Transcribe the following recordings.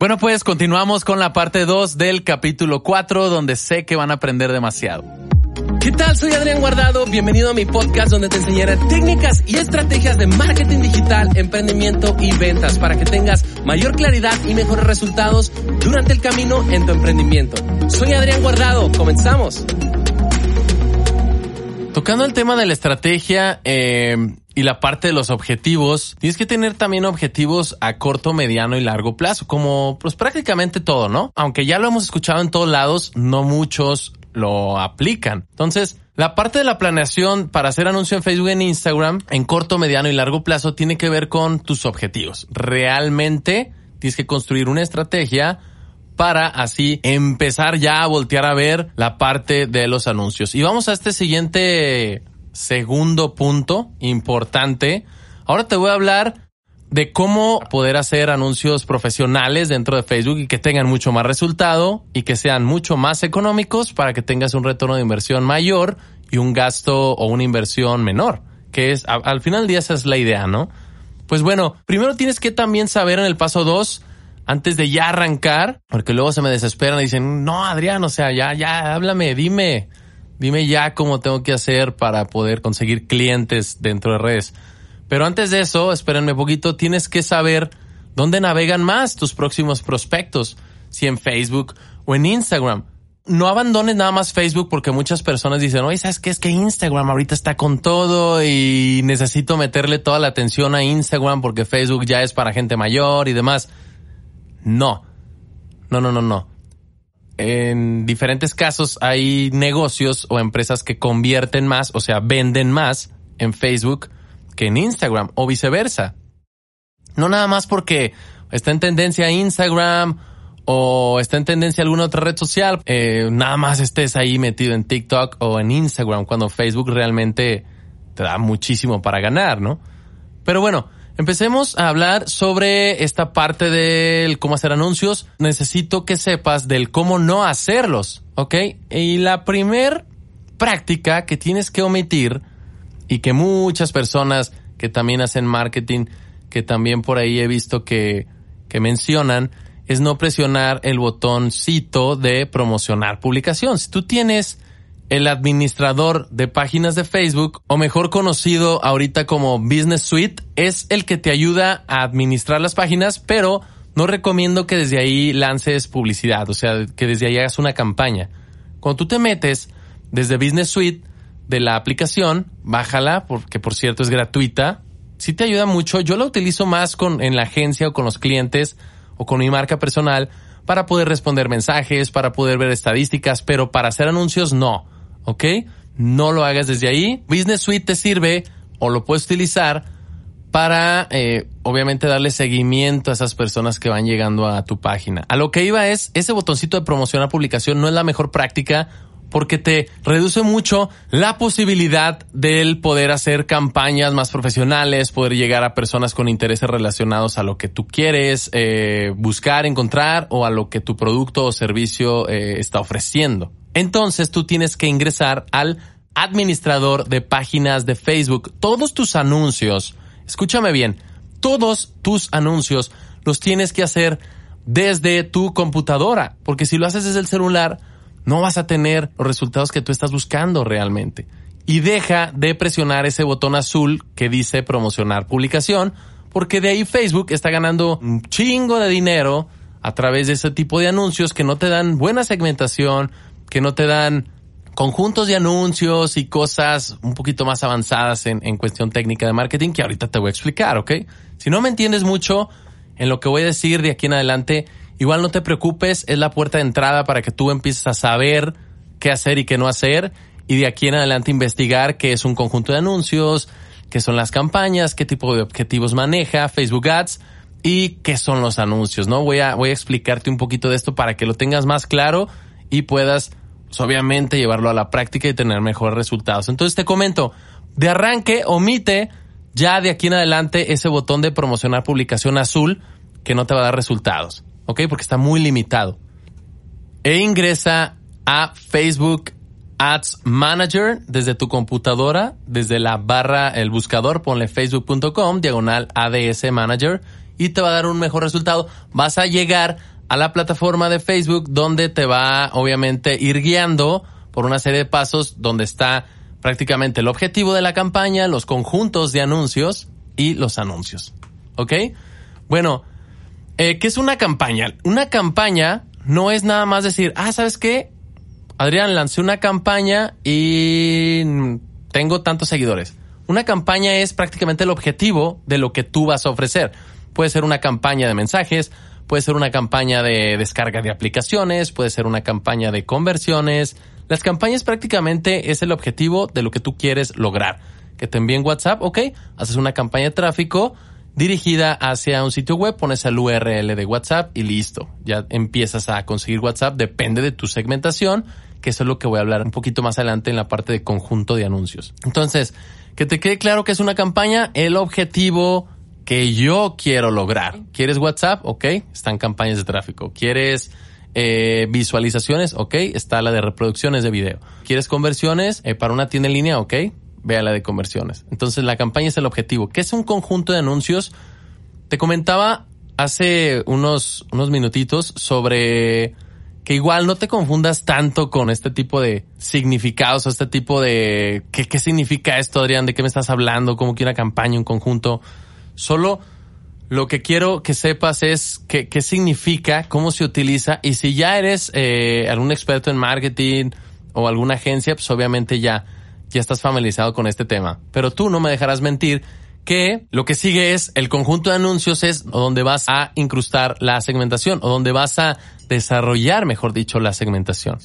Bueno, pues continuamos con la parte 2 del capítulo 4, donde sé que van a aprender demasiado. ¿Qué tal? Soy Adrián Guardado. Bienvenido a mi podcast donde te enseñaré técnicas y estrategias de marketing digital, emprendimiento y ventas para que tengas mayor claridad y mejores resultados durante el camino en tu emprendimiento. Soy Adrián Guardado. Comenzamos. Tocando el tema de la estrategia eh, y la parte de los objetivos, tienes que tener también objetivos a corto, mediano y largo plazo, como pues prácticamente todo, ¿no? Aunque ya lo hemos escuchado en todos lados, no muchos lo aplican. Entonces, la parte de la planeación para hacer anuncio en Facebook y en Instagram en corto, mediano y largo plazo tiene que ver con tus objetivos. Realmente tienes que construir una estrategia para así empezar ya a voltear a ver la parte de los anuncios. Y vamos a este siguiente segundo punto importante. Ahora te voy a hablar de cómo poder hacer anuncios profesionales dentro de Facebook y que tengan mucho más resultado y que sean mucho más económicos para que tengas un retorno de inversión mayor y un gasto o una inversión menor, que es al final del día esa es la idea, ¿no? Pues bueno, primero tienes que también saber en el paso 2 antes de ya arrancar, porque luego se me desesperan y dicen, no, Adrián, o sea, ya, ya, háblame, dime, dime ya cómo tengo que hacer para poder conseguir clientes dentro de redes. Pero antes de eso, espérenme poquito, tienes que saber dónde navegan más tus próximos prospectos, si en Facebook o en Instagram. No abandones nada más Facebook porque muchas personas dicen, oye, ¿sabes qué? Es que Instagram ahorita está con todo y necesito meterle toda la atención a Instagram porque Facebook ya es para gente mayor y demás. No. No, no, no, no. En diferentes casos hay negocios o empresas que convierten más, o sea, venden más en Facebook que en Instagram o viceversa. No nada más porque está en tendencia Instagram o está en tendencia alguna otra red social, eh, nada más estés ahí metido en TikTok o en Instagram cuando Facebook realmente te da muchísimo para ganar, ¿no? Pero bueno, Empecemos a hablar sobre esta parte del cómo hacer anuncios. Necesito que sepas del cómo no hacerlos, ¿ok? Y la primer práctica que tienes que omitir y que muchas personas que también hacen marketing, que también por ahí he visto que, que mencionan, es no presionar el botoncito de promocionar publicación. Si tú tienes el administrador de páginas de Facebook, o mejor conocido ahorita como Business Suite, es el que te ayuda a administrar las páginas, pero no recomiendo que desde ahí lances publicidad, o sea, que desde ahí hagas una campaña. Cuando tú te metes desde Business Suite de la aplicación, bájala, porque por cierto es gratuita, sí te ayuda mucho. Yo la utilizo más con, en la agencia o con los clientes o con mi marca personal para poder responder mensajes, para poder ver estadísticas, pero para hacer anuncios no ¿ok? No lo hagas desde ahí. Business Suite te sirve o lo puedes utilizar para, eh, obviamente, darle seguimiento a esas personas que van llegando a tu página. A lo que iba es, ese botoncito de promocionar publicación no es la mejor práctica porque te reduce mucho la posibilidad del poder hacer campañas más profesionales, poder llegar a personas con intereses relacionados a lo que tú quieres eh, buscar, encontrar o a lo que tu producto o servicio eh, está ofreciendo. Entonces tú tienes que ingresar al administrador de páginas de Facebook. Todos tus anuncios, escúchame bien, todos tus anuncios los tienes que hacer desde tu computadora, porque si lo haces desde el celular, no vas a tener los resultados que tú estás buscando realmente. Y deja de presionar ese botón azul que dice promocionar publicación, porque de ahí Facebook está ganando un chingo de dinero a través de ese tipo de anuncios que no te dan buena segmentación, que no te dan conjuntos de anuncios y cosas un poquito más avanzadas en, en, cuestión técnica de marketing que ahorita te voy a explicar, ¿ok? Si no me entiendes mucho en lo que voy a decir de aquí en adelante, igual no te preocupes, es la puerta de entrada para que tú empieces a saber qué hacer y qué no hacer y de aquí en adelante investigar qué es un conjunto de anuncios, qué son las campañas, qué tipo de objetivos maneja Facebook Ads y qué son los anuncios, ¿no? Voy a, voy a explicarte un poquito de esto para que lo tengas más claro y puedas pues, obviamente llevarlo a la práctica y tener mejores resultados. Entonces te comento, de arranque omite ya de aquí en adelante ese botón de promocionar publicación azul que no te va a dar resultados, ¿ok? Porque está muy limitado. E ingresa a Facebook Ads Manager desde tu computadora, desde la barra, el buscador, ponle facebook.com, diagonal ADS Manager y te va a dar un mejor resultado. Vas a llegar a la plataforma de Facebook donde te va obviamente ir guiando por una serie de pasos donde está prácticamente el objetivo de la campaña, los conjuntos de anuncios y los anuncios. ¿Ok? Bueno, eh, ¿qué es una campaña? Una campaña no es nada más decir, ah, ¿sabes qué? Adrián, lancé una campaña y tengo tantos seguidores. Una campaña es prácticamente el objetivo de lo que tú vas a ofrecer. Puede ser una campaña de mensajes, puede ser una campaña de descarga de aplicaciones, puede ser una campaña de conversiones. Las campañas prácticamente es el objetivo de lo que tú quieres lograr. Que te envíen WhatsApp, ok, haces una campaña de tráfico dirigida hacia un sitio web, pones el URL de WhatsApp y listo. Ya empiezas a conseguir WhatsApp, depende de tu segmentación que eso es lo que voy a hablar un poquito más adelante en la parte de conjunto de anuncios. Entonces, que te quede claro que es una campaña, el objetivo que yo quiero lograr. ¿Quieres WhatsApp? Ok, están campañas de tráfico. ¿Quieres eh, visualizaciones? Ok, está la de reproducciones de video. ¿Quieres conversiones eh, para una tienda en línea? Ok, vea la de conversiones. Entonces, la campaña es el objetivo. ¿Qué es un conjunto de anuncios? Te comentaba hace unos, unos minutitos sobre que igual no te confundas tanto con este tipo de significados o este tipo de ¿qué, qué significa esto, Adrián? ¿De qué me estás hablando? ¿Cómo que una campaña, un conjunto? Solo lo que quiero que sepas es qué, qué significa, cómo se utiliza y si ya eres eh, algún experto en marketing o alguna agencia, pues obviamente ya, ya estás familiarizado con este tema. Pero tú no me dejarás mentir que lo que sigue es el conjunto de anuncios es donde vas a incrustar la segmentación o donde vas a desarrollar, mejor dicho, la segmentación.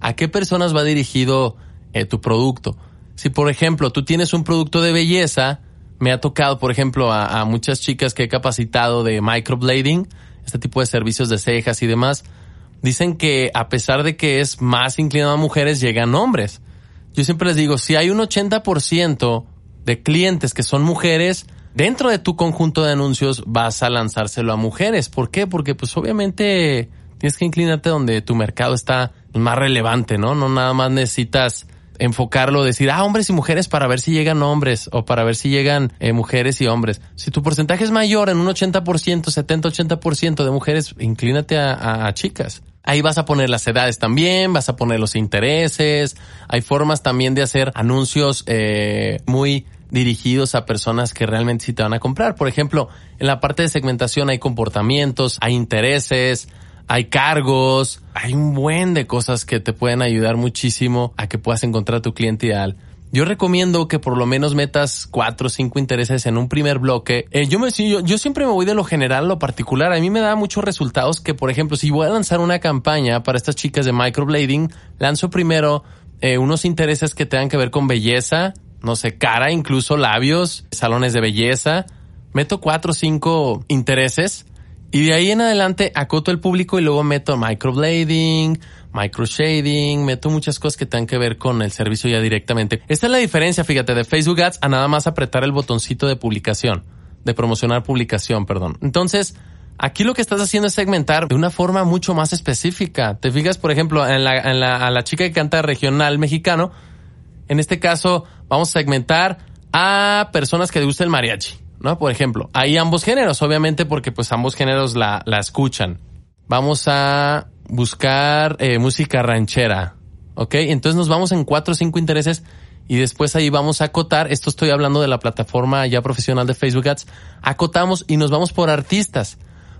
¿A qué personas va dirigido eh, tu producto? Si, por ejemplo, tú tienes un producto de belleza, me ha tocado, por ejemplo, a, muchas chicas que he capacitado de microblading, este tipo de servicios de cejas y demás, dicen que a pesar de que es más inclinado a mujeres, llegan hombres. Yo siempre les digo, si hay un 80% de clientes que son mujeres, dentro de tu conjunto de anuncios vas a lanzárselo a mujeres. ¿Por qué? Porque pues obviamente tienes que inclinarte donde tu mercado está más relevante, ¿no? No nada más necesitas enfocarlo, decir, ah, hombres y mujeres para ver si llegan hombres o para ver si llegan eh, mujeres y hombres. Si tu porcentaje es mayor en un 80%, 70-80% de mujeres, inclínate a, a, chicas. Ahí vas a poner las edades también, vas a poner los intereses. Hay formas también de hacer anuncios eh, muy dirigidos a personas que realmente sí te van a comprar. Por ejemplo, en la parte de segmentación hay comportamientos, hay intereses, hay cargos, hay un buen de cosas que te pueden ayudar muchísimo a que puedas encontrar tu cliente ideal. Yo recomiendo que por lo menos metas cuatro o cinco intereses en un primer bloque. Eh, yo, me, yo, yo siempre me voy de lo general a lo particular. A mí me da muchos resultados que, por ejemplo, si voy a lanzar una campaña para estas chicas de microblading, lanzo primero eh, unos intereses que tengan que ver con belleza, no sé, cara, incluso labios, salones de belleza. Meto cuatro o cinco intereses y de ahí en adelante acoto el público y luego meto microblading, microshading, meto muchas cosas que tengan que ver con el servicio ya directamente. Esta es la diferencia, fíjate, de Facebook Ads a nada más apretar el botoncito de publicación, de promocionar publicación, perdón. Entonces, aquí lo que estás haciendo es segmentar de una forma mucho más específica. Te fijas, por ejemplo, en la, en la, a la chica que canta regional mexicano, en este caso, vamos a segmentar a personas que le gusta el mariachi, ¿no? Por ejemplo, hay ambos géneros, obviamente, porque pues ambos géneros la, la escuchan. Vamos a buscar eh, música ranchera, ¿ok? Entonces nos vamos en cuatro o cinco intereses y después ahí vamos a acotar, esto estoy hablando de la plataforma ya profesional de Facebook Ads, acotamos y nos vamos por artistas.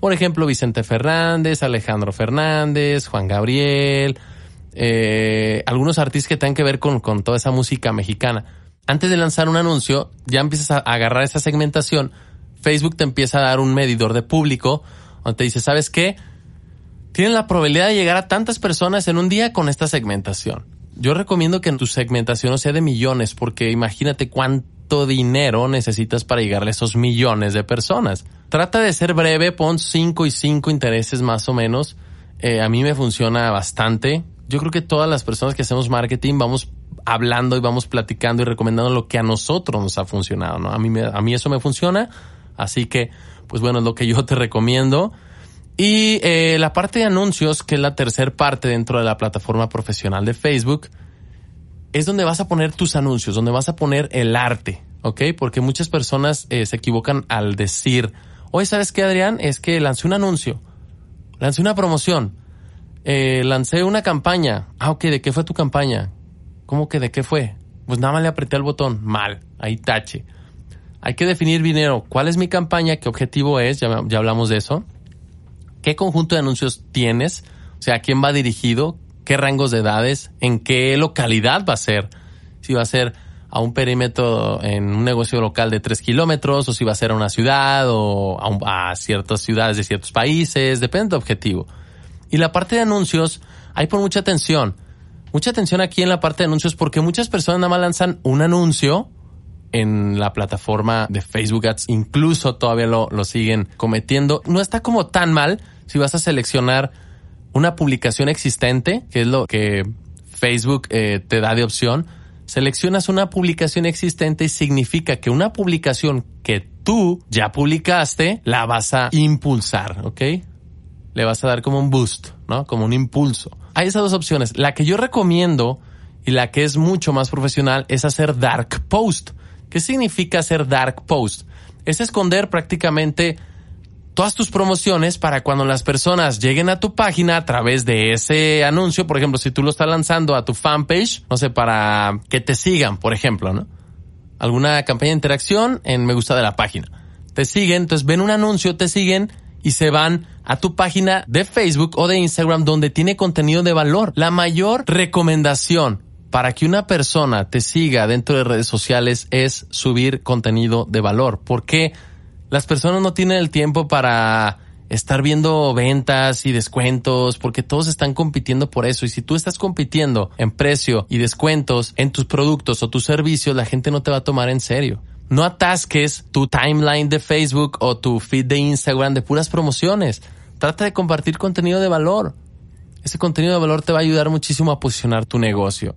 Por ejemplo, Vicente Fernández, Alejandro Fernández, Juan Gabriel, eh, algunos artistas que tengan que ver con, con toda esa música mexicana. Antes de lanzar un anuncio, ya empiezas a agarrar esa segmentación. Facebook te empieza a dar un medidor de público donde te dice, ¿sabes qué? Tienes la probabilidad de llegar a tantas personas en un día con esta segmentación. Yo recomiendo que tu segmentación no sea de millones, porque imagínate cuánto dinero necesitas para llegarle a esos millones de personas. Trata de ser breve, pon cinco y cinco intereses más o menos. Eh, a mí me funciona bastante yo creo que todas las personas que hacemos marketing vamos hablando y vamos platicando y recomendando lo que a nosotros nos ha funcionado, ¿no? A mí, me, a mí eso me funciona, así que, pues bueno, es lo que yo te recomiendo. Y eh, la parte de anuncios, que es la tercer parte dentro de la plataforma profesional de Facebook, es donde vas a poner tus anuncios, donde vas a poner el arte, ¿ok? Porque muchas personas eh, se equivocan al decir Hoy, ¿sabes qué, Adrián? Es que lancé un anuncio, lancé una promoción, eh, lancé una campaña. Ah, ok, ¿de qué fue tu campaña? ¿Cómo que de qué fue? Pues nada más le apreté el botón. Mal. Ahí tache. Hay que definir dinero. ¿Cuál es mi campaña? ¿Qué objetivo es? Ya, ya hablamos de eso. ¿Qué conjunto de anuncios tienes? O sea, ¿a quién va dirigido? ¿Qué rangos de edades? ¿En qué localidad va a ser? Si va a ser a un perímetro en un negocio local de tres kilómetros o si va a ser a una ciudad o a, a ciertas ciudades de ciertos países. Depende del objetivo. Y la parte de anuncios, hay por mucha atención mucha atención aquí en la parte de anuncios porque muchas personas nada más lanzan un anuncio en la plataforma de Facebook Ads, incluso todavía lo, lo siguen cometiendo. No está como tan mal si vas a seleccionar una publicación existente, que es lo que Facebook eh, te da de opción. Seleccionas una publicación existente y significa que una publicación que tú ya publicaste la vas a impulsar, ¿ok? Le vas a dar como un boost, ¿no? Como un impulso hay esas dos opciones. La que yo recomiendo y la que es mucho más profesional es hacer dark post. ¿Qué significa hacer dark post? Es esconder prácticamente todas tus promociones para cuando las personas lleguen a tu página a través de ese anuncio, por ejemplo, si tú lo estás lanzando a tu fanpage, no sé, para que te sigan, por ejemplo, ¿no? Alguna campaña de interacción en me gusta de la página. Te siguen, entonces ven un anuncio, te siguen y se van a tu página de Facebook o de Instagram donde tiene contenido de valor. La mayor recomendación para que una persona te siga dentro de redes sociales es subir contenido de valor. Porque las personas no tienen el tiempo para estar viendo ventas y descuentos porque todos están compitiendo por eso y si tú estás compitiendo en precio y descuentos en tus productos o tus servicios la gente no te va a tomar en serio. No atasques tu timeline de Facebook o tu feed de Instagram de puras promociones. Trata de compartir contenido de valor. Ese contenido de valor te va a ayudar muchísimo a posicionar tu negocio.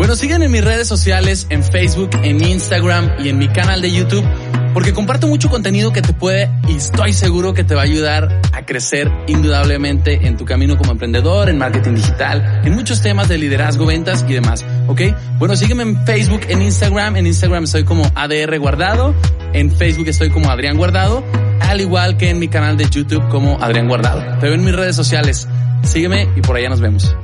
Bueno, sigan en mis redes sociales, en Facebook, en Instagram y en mi canal de YouTube porque comparto mucho contenido que te puede y estoy seguro que te va a ayudar a crecer indudablemente en tu camino como emprendedor, en marketing digital, en muchos temas de liderazgo, ventas y demás, ¿ok? Bueno, sígueme en Facebook, en Instagram, en Instagram estoy como ADR Guardado, en Facebook estoy como Adrián Guardado, al igual que en mi canal de YouTube como Adrián Guardado. Te veo en mis redes sociales, sígueme y por allá nos vemos.